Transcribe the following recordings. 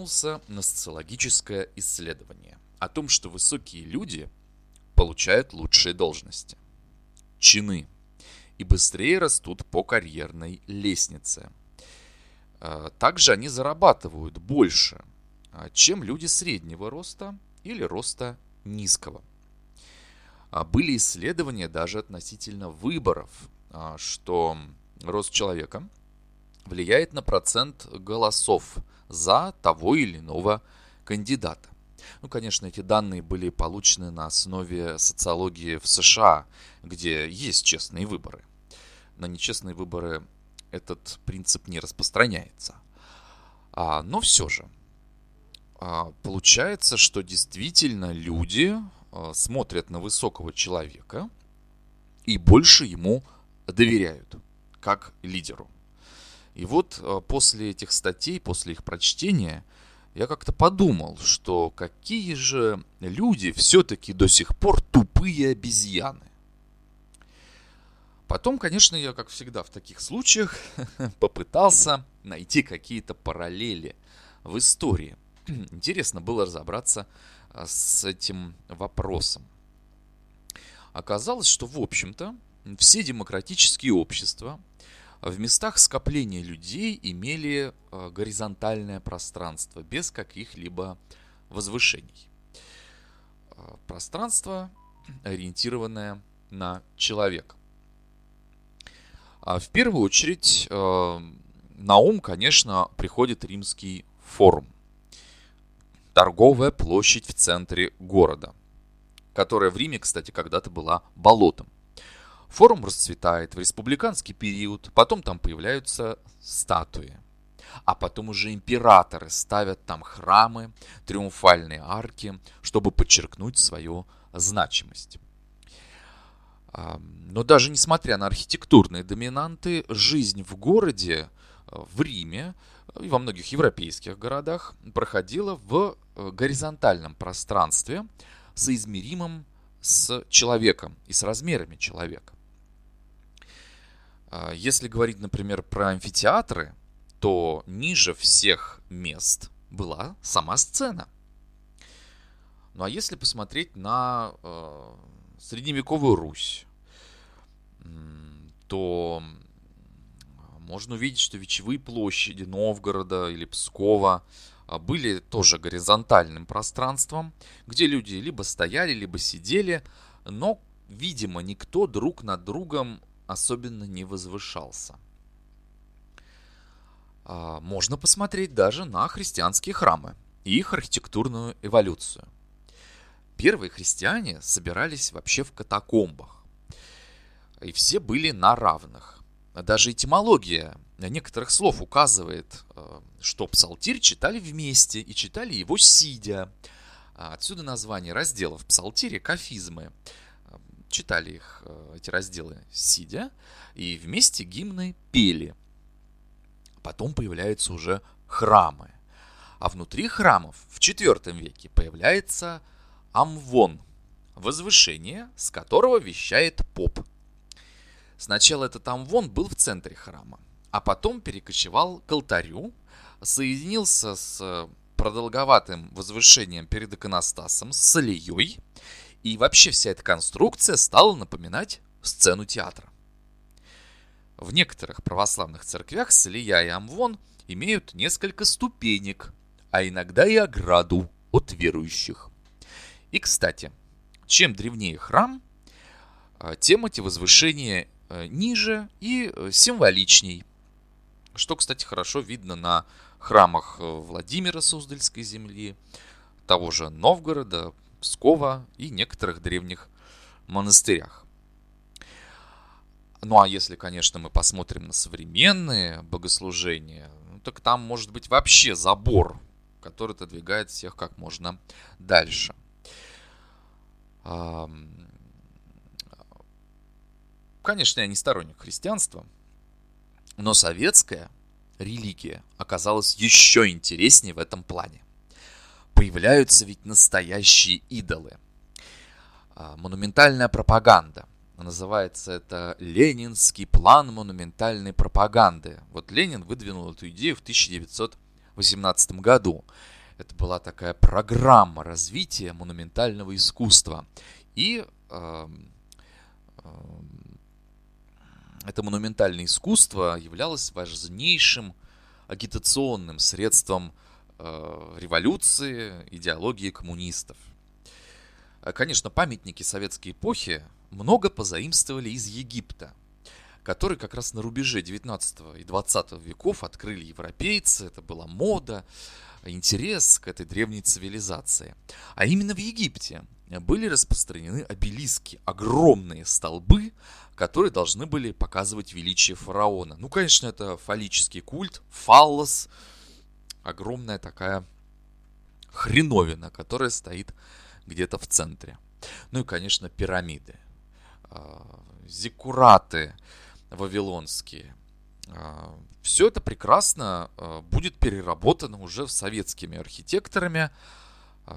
наткнулся на социологическое исследование о том, что высокие люди получают лучшие должности, чины и быстрее растут по карьерной лестнице. А, также они зарабатывают больше, а, чем люди среднего роста или роста низкого. А, были исследования даже относительно выборов, что рост человека влияет на процент голосов за того или иного кандидата. Ну, конечно, эти данные были получены на основе социологии в США, где есть честные выборы. На нечестные выборы этот принцип не распространяется. А, но все же, а, получается, что действительно люди а, смотрят на высокого человека и больше ему доверяют, как лидеру. И вот а, после этих статей, после их прочтения, я как-то подумал, что какие же люди все-таки до сих пор тупые обезьяны. Потом, конечно, я, как всегда в таких случаях, попытался найти какие-то параллели в истории. Интересно было разобраться а, с этим вопросом. Оказалось, что, в общем-то, все демократические общества в местах скопления людей имели а, горизонтальное пространство без каких-либо возвышений. А, пространство, ориентированное на человека. А в первую очередь э, на ум, конечно, приходит римский форум. Торговая площадь в центре города, которая в Риме, кстати, когда-то была болотом. Форум расцветает в республиканский период, потом там появляются статуи. А потом уже императоры ставят там храмы, триумфальные арки, чтобы подчеркнуть свою значимость. Но даже несмотря на архитектурные доминанты, жизнь в городе, э, в Риме и во многих европейских городах проходила в э, горизонтальном пространстве, соизмеримом с человеком и с размерами человека. А, если говорить, например, про амфитеатры, то ниже всех мест была сама сцена. Ну а если посмотреть на э, средневековую Русь, то можно увидеть, что вечевые площади Новгорода или Пскова а, были тоже горизонтальным пространством, где люди либо стояли, либо сидели, но, видимо, никто друг над другом особенно не возвышался. А, можно посмотреть даже на христианские храмы и их архитектурную эволюцию. Первые христиане собирались вообще в катакомбах и все были на равных. Даже этимология некоторых слов указывает, э, что псалтирь читали вместе и читали его сидя. Отсюда название разделов псалтире кафизмы. Читали их, э, эти разделы, сидя, и вместе гимны пели. Потом появляются уже храмы. А внутри храмов в IV веке появляется амвон, возвышение, с которого вещает поп. Сначала этот амвон был в центре храма, а потом перекочевал к алтарю, соединился с продолговатым возвышением перед иконостасом, с алией, и вообще вся эта конструкция стала напоминать сцену театра. В некоторых православных церквях Салия и Амвон имеют несколько ступенек, а иногда и ограду от верующих. И, кстати, чем древнее храм, а, тем эти возвышения Э, ниже и э, символичней. Что, кстати, хорошо видно на храмах э, Владимира Суздальской земли, того же Новгорода, Пскова и некоторых древних монастырях. Ну а если, конечно, мы посмотрим на современные богослужения, ну, так там может быть вообще забор, который отодвигает всех как можно дальше. Конечно, я не сторонник христианства, но советская религия оказалась еще интереснее в этом плане. Появляются ведь настоящие идолы. А, монументальная пропаганда. Называется это «Ленинский план монументальной пропаганды». Вот Ленин выдвинул эту идею в 1918 18 году. Это была такая программа развития монументального искусства. И э, э, это монументальное искусство являлось важнейшим агитационным средством э, революции, идеологии коммунистов. Э, конечно, памятники советской эпохи много позаимствовали из Египта, который как раз на рубеже 19 и 20 веков открыли европейцы, это была мода, интерес к этой древней цивилизации. А именно в Египте были распространены обелиски, огромные столбы, которые должны были показывать величие фараона. Ну, конечно, это фаллический культ, фаллос, огромная такая хреновина, которая стоит где-то в центре. Ну и, конечно, пирамиды, а, зиккураты вавилонские. А, Все это прекрасно а, будет переработано уже советскими архитекторами.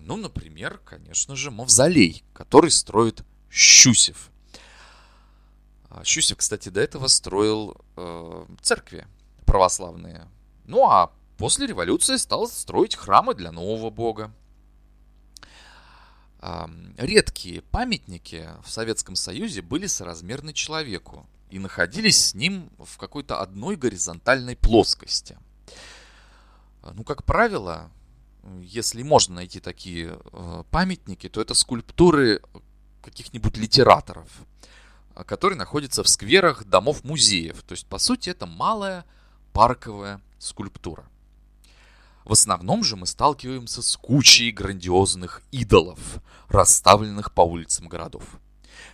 Ну, например, конечно же, мавзолей, который строит Щусев. Щусев, кстати, до этого строил церкви православные. Ну, а после революции стал строить храмы для нового бога редкие памятники в Советском Союзе были соразмерны человеку и находились с ним в какой-то одной горизонтальной плоскости. Ну, как правило, если можно найти такие э, памятники, то это скульптуры каких-нибудь литераторов, которые находятся в скверах домов-музеев. То есть, по сути, это малая парковая скульптура. В основном же мы сталкиваемся с кучей грандиозных идолов, расставленных по улицам городов.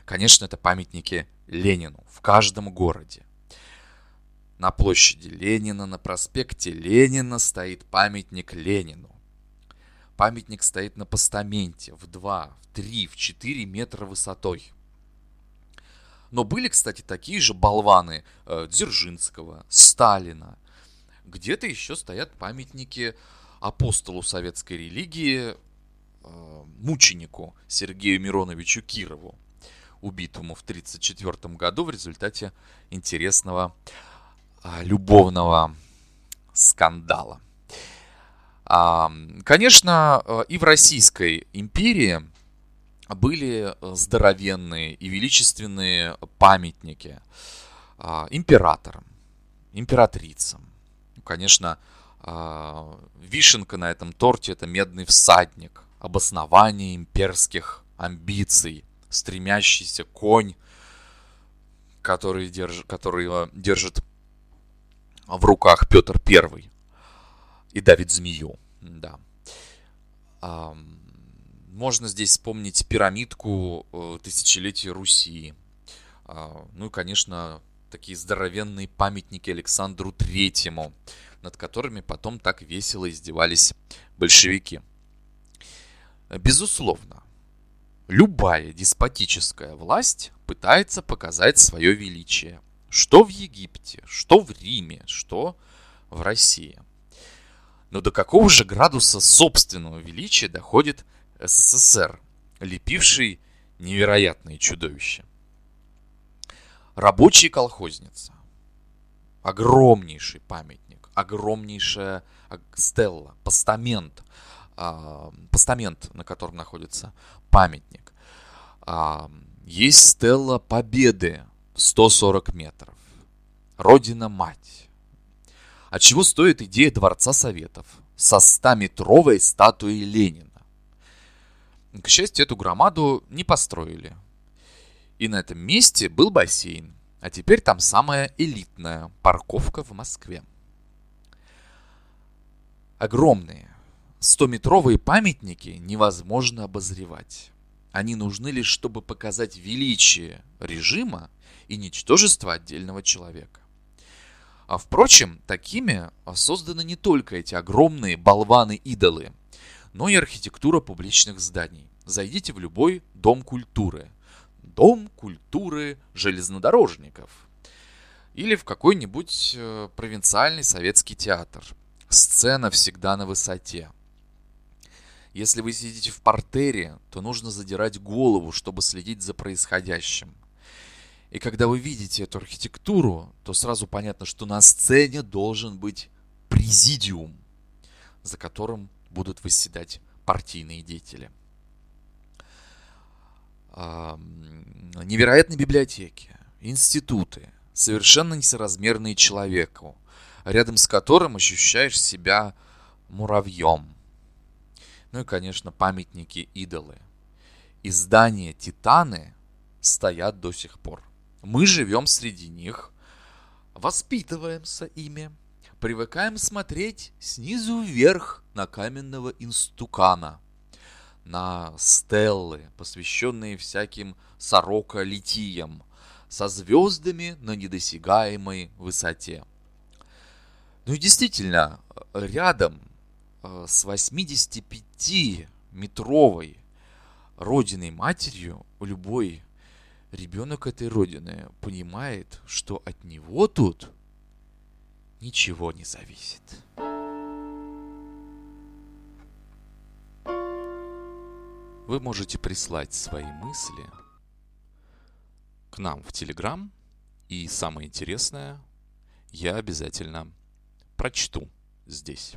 Конечно, это памятники Ленину в каждом городе. На площади Ленина, на проспекте Ленина стоит памятник Ленину. Памятник стоит на постаменте в 2, в 3, в 4 метра высотой. Но были, кстати, такие же болваны э, Дзержинского, Сталина, где-то еще стоят памятники апостолу советской религии, э, мученику Сергею Мироновичу Кирову, убитому в 1934 году в результате интересного э, любовного скандала. А, конечно, э, и в Российской империи были здоровенные и величественные памятники а, императорам, императрицам, конечно, а, вишенка на этом торте – это медный всадник, обоснование имперских амбиций, стремящийся конь, который, держ, который держит в руках Петр Первый и давит змею. Да. Можно здесь вспомнить пирамидку э, тысячелетия Руси. А, ну и, конечно, такие здоровенные памятники Александру Третьему, над которыми потом так весело издевались большевики. Безусловно, любая деспотическая власть пытается показать свое величие. Что в Египте, что в Риме, что в России. Но до какого же градуса собственного величия доходит СССР, лепивший невероятные чудовища? Рабочая колхозница. Огромнейший памятник, огромнейшая стелла, постамент, э, постамент, на котором находится памятник. Э, есть стелла Победы 140 метров. Родина-мать. От чего стоит идея Дворца Советов со 100-метровой статуей Ленина? К счастью, эту громаду не построили. И на этом месте был бассейн. А теперь там самая элитная парковка в Москве. Огромные, 100-метровые памятники невозможно обозревать. Они нужны лишь, чтобы показать величие режима и ничтожество отдельного человека. А впрочем, такими созданы не только эти огромные болваны-идолы, но и архитектура публичных зданий. Зайдите в любой дом культуры – Дом культуры железнодорожников. Или в какой-нибудь э, провинциальный советский театр. Сцена всегда на высоте. Если вы сидите в портере, то нужно задирать голову, чтобы следить за происходящим. И когда вы видите эту архитектуру, то сразу понятно, что на сцене должен быть президиум. за которым будут восседать партийные деятели. Невероятные библиотеки, институты, совершенно несоразмерные человеку, рядом с которым ощущаешь себя муравьем. Ну и, конечно, памятники идолы. И здания Титаны стоят до сих пор. Мы живем среди них, воспитываемся ими, привыкаем смотреть снизу вверх на каменного инстукана, на стеллы, посвященные всяким сорока-литиям, со звездами на недосягаемой высоте. Ну и действительно, рядом э, с 85-метровой родиной матерью любой ребенок этой родины понимает, что от него тут ничего не зависит. Вы можете прислать свои мысли к нам в Телеграм, и самое интересное, я обязательно прочту здесь.